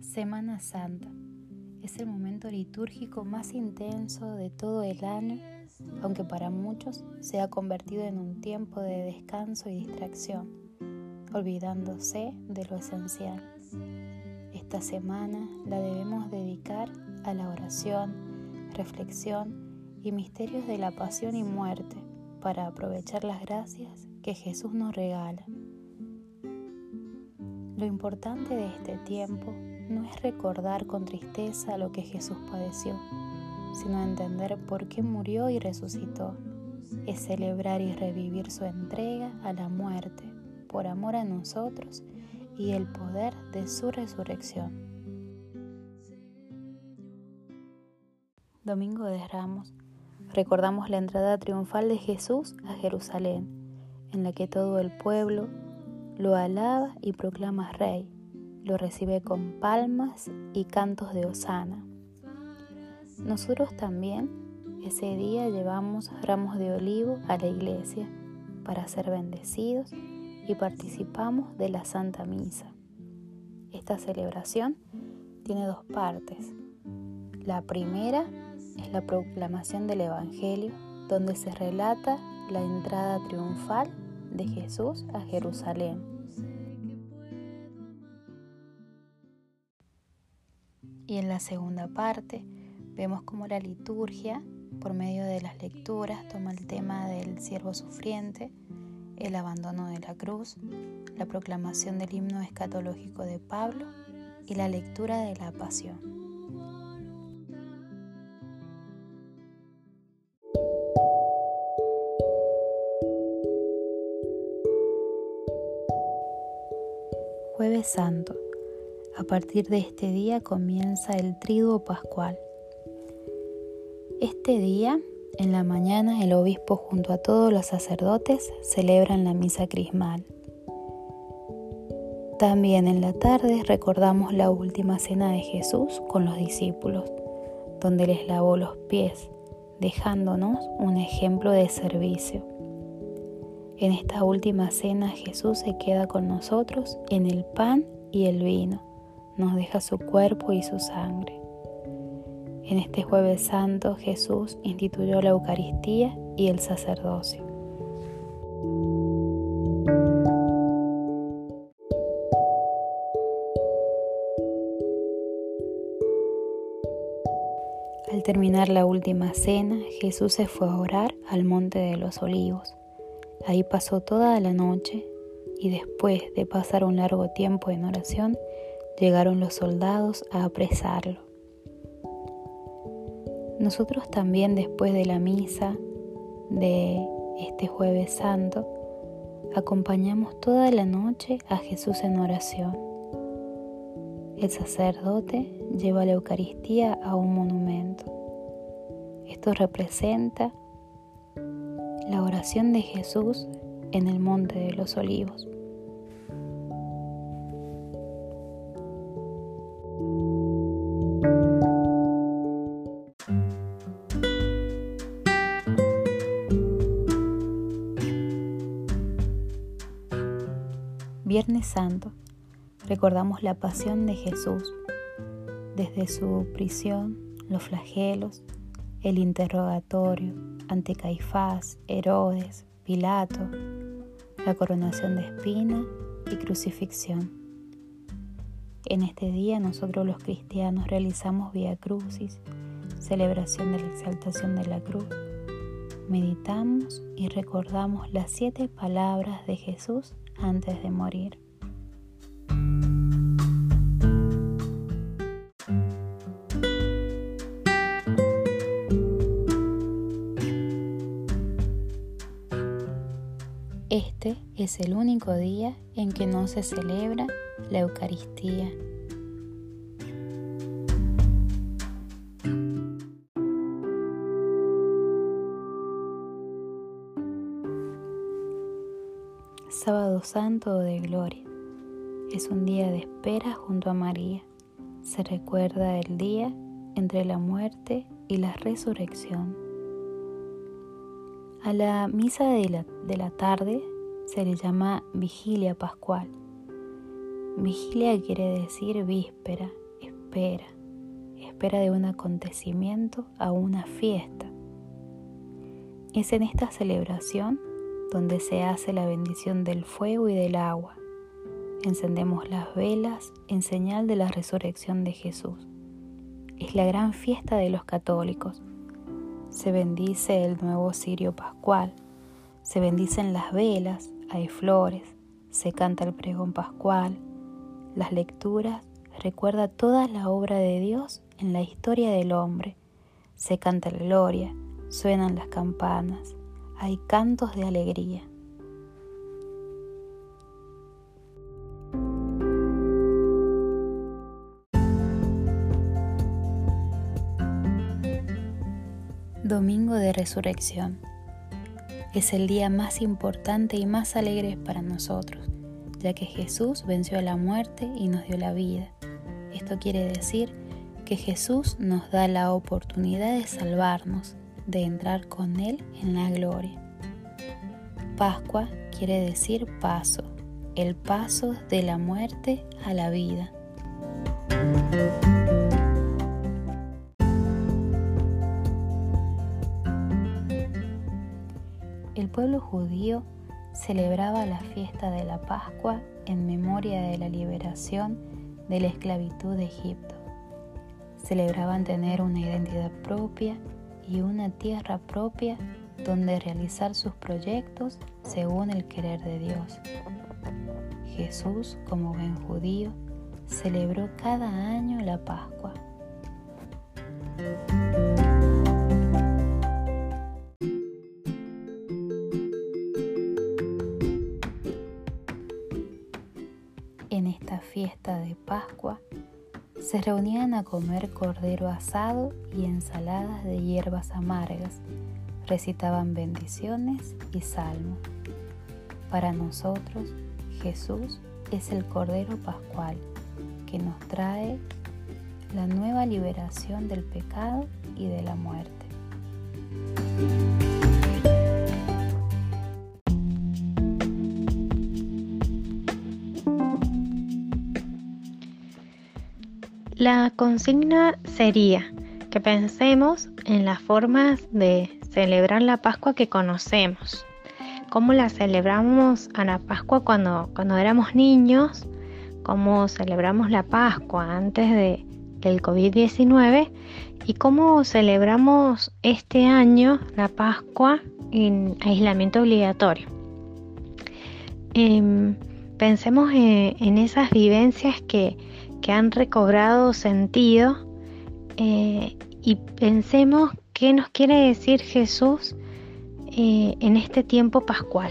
Semana Santa es el momento litúrgico más intenso de todo el año, aunque para muchos se ha convertido en un tiempo de descanso y distracción, olvidándose de lo esencial. Esta semana la debemos dedicar a la oración, reflexión y misterios de la pasión y muerte para aprovechar las gracias que Jesús nos regala. Lo importante de este tiempo no es recordar con tristeza lo que Jesús padeció, sino entender por qué murió y resucitó. Es celebrar y revivir su entrega a la muerte por amor a nosotros y el poder de su resurrección. Domingo de Ramos. Recordamos la entrada triunfal de Jesús a Jerusalén, en la que todo el pueblo lo alaba y proclama rey lo recibe con palmas y cantos de hosana. Nosotros también ese día llevamos ramos de olivo a la iglesia para ser bendecidos y participamos de la Santa Misa. Esta celebración tiene dos partes. La primera es la proclamación del Evangelio, donde se relata la entrada triunfal de Jesús a Jerusalén Y en la segunda parte vemos cómo la liturgia, por medio de las lecturas, toma el tema del siervo sufriente, el abandono de la cruz, la proclamación del himno escatológico de Pablo y la lectura de la pasión. Jueves Santo a partir de este día comienza el triduo pascual. Este día, en la mañana, el obispo junto a todos los sacerdotes celebran la misa crismal. También en la tarde recordamos la última cena de Jesús con los discípulos, donde les lavó los pies, dejándonos un ejemplo de servicio. En esta última cena Jesús se queda con nosotros en el pan y el vino nos deja su cuerpo y su sangre. En este jueves santo Jesús instituyó la Eucaristía y el sacerdocio. Al terminar la última cena, Jesús se fue a orar al monte de los olivos. Ahí pasó toda la noche y después de pasar un largo tiempo en oración, llegaron los soldados a apresarlo. Nosotros también después de la misa de este jueves santo, acompañamos toda la noche a Jesús en oración. El sacerdote lleva la Eucaristía a un monumento. Esto representa la oración de Jesús en el Monte de los Olivos. Viernes Santo, recordamos la pasión de Jesús, desde su prisión, los flagelos, el interrogatorio ante Caifás, Herodes, Pilato, la coronación de espina y crucifixión. En este día nosotros los cristianos realizamos Via Crucis, celebración de la exaltación de la cruz. Meditamos y recordamos las siete palabras de Jesús antes de morir. Este es el único día en que no se celebra la Eucaristía. Sábado Santo de Gloria. Es un día de espera junto a María. Se recuerda el día entre la muerte y la resurrección. A la misa de la, de la tarde se le llama vigilia pascual. Vigilia quiere decir víspera espera, espera de un acontecimiento a una fiesta. Es en esta celebración donde se hace la bendición del fuego y del agua. Encendemos las velas en señal de la resurrección de Jesús. Es la gran fiesta de los católicos. Se bendice el nuevo cirio pascual, se bendicen las velas, hay flores, se canta el pregón pascual, las lecturas recuerda toda la obra de Dios en la historia del hombre, se canta la gloria, suenan las campanas, hay cantos de alegría. Domingo de Resurrección. Es el día más importante y más alegre para nosotros, ya que Jesús venció a la muerte y nos dio la vida. Esto quiere decir que Jesús nos da la oportunidad de salvarnos, de entrar con Él en la gloria. Pascua quiere decir paso, el paso de la muerte a la vida. El pueblo judío celebraba la fiesta de la Pascua en memoria de la liberación de la esclavitud de Egipto. Celebraban tener una identidad propia y una tierra propia donde realizar sus proyectos según el querer de Dios. Jesús, como buen judío, celebró cada año la Pascua. En esta fiesta de Pascua, se reunían a comer cordero asado y ensaladas de hierbas amargas, recitaban bendiciones y salmos. Para nosotros, Jesús es el Cordero Pascual que nos trae la nueva liberación del pecado y de la muerte. La consigna sería que pensemos en las formas de celebrar la Pascua que conocemos. Cómo la celebramos a la Pascua cuando, cuando éramos niños, cómo celebramos la Pascua antes de, del COVID-19 y cómo celebramos este año la Pascua en aislamiento obligatorio. Em, pensemos en esas vivencias que, que han recobrado sentido eh, y pensemos qué nos quiere decir Jesús eh, en este tiempo pascual.